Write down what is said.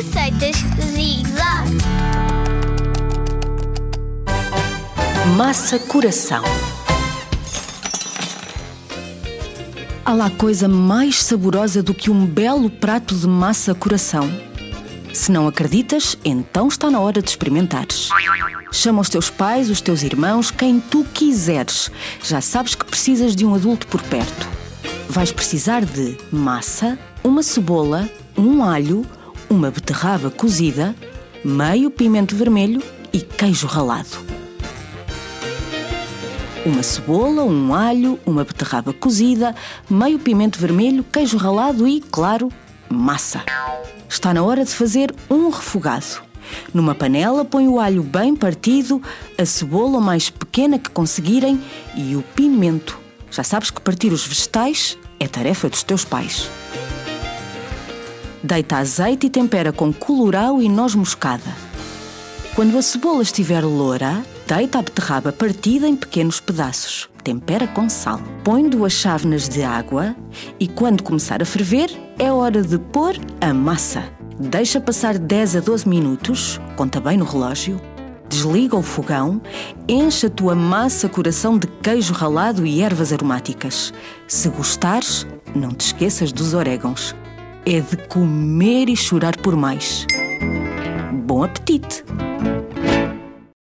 Receitas Zig-Zag. Massa coração. Há lá coisa mais saborosa do que um belo prato de massa coração. Se não acreditas, então está na hora de experimentares. Chama os teus pais, os teus irmãos, quem tu quiseres. Já sabes que precisas de um adulto por perto. Vais precisar de massa, uma cebola, um alho, uma beterraba cozida, meio pimento vermelho e queijo ralado uma cebola, um alho, uma beterraba cozida, meio pimento vermelho, queijo ralado e, claro, massa. Está na hora de fazer um refogado. Numa panela, põe o alho bem partido, a cebola mais pequena que conseguirem e o pimento. Já sabes que partir os vegetais é tarefa dos teus pais. Deita azeite e tempera com colorau e noz moscada. Quando a cebola estiver loura, Deita a beterraba partida em pequenos pedaços. Tempera com sal. Põe duas chávenas de água e, quando começar a ferver, é hora de pôr a massa. Deixa passar 10 a 12 minutos, conta bem no relógio. Desliga o fogão, enche a tua massa coração de queijo ralado e ervas aromáticas. Se gostares, não te esqueças dos orégãos. É de comer e chorar por mais. Bom apetite!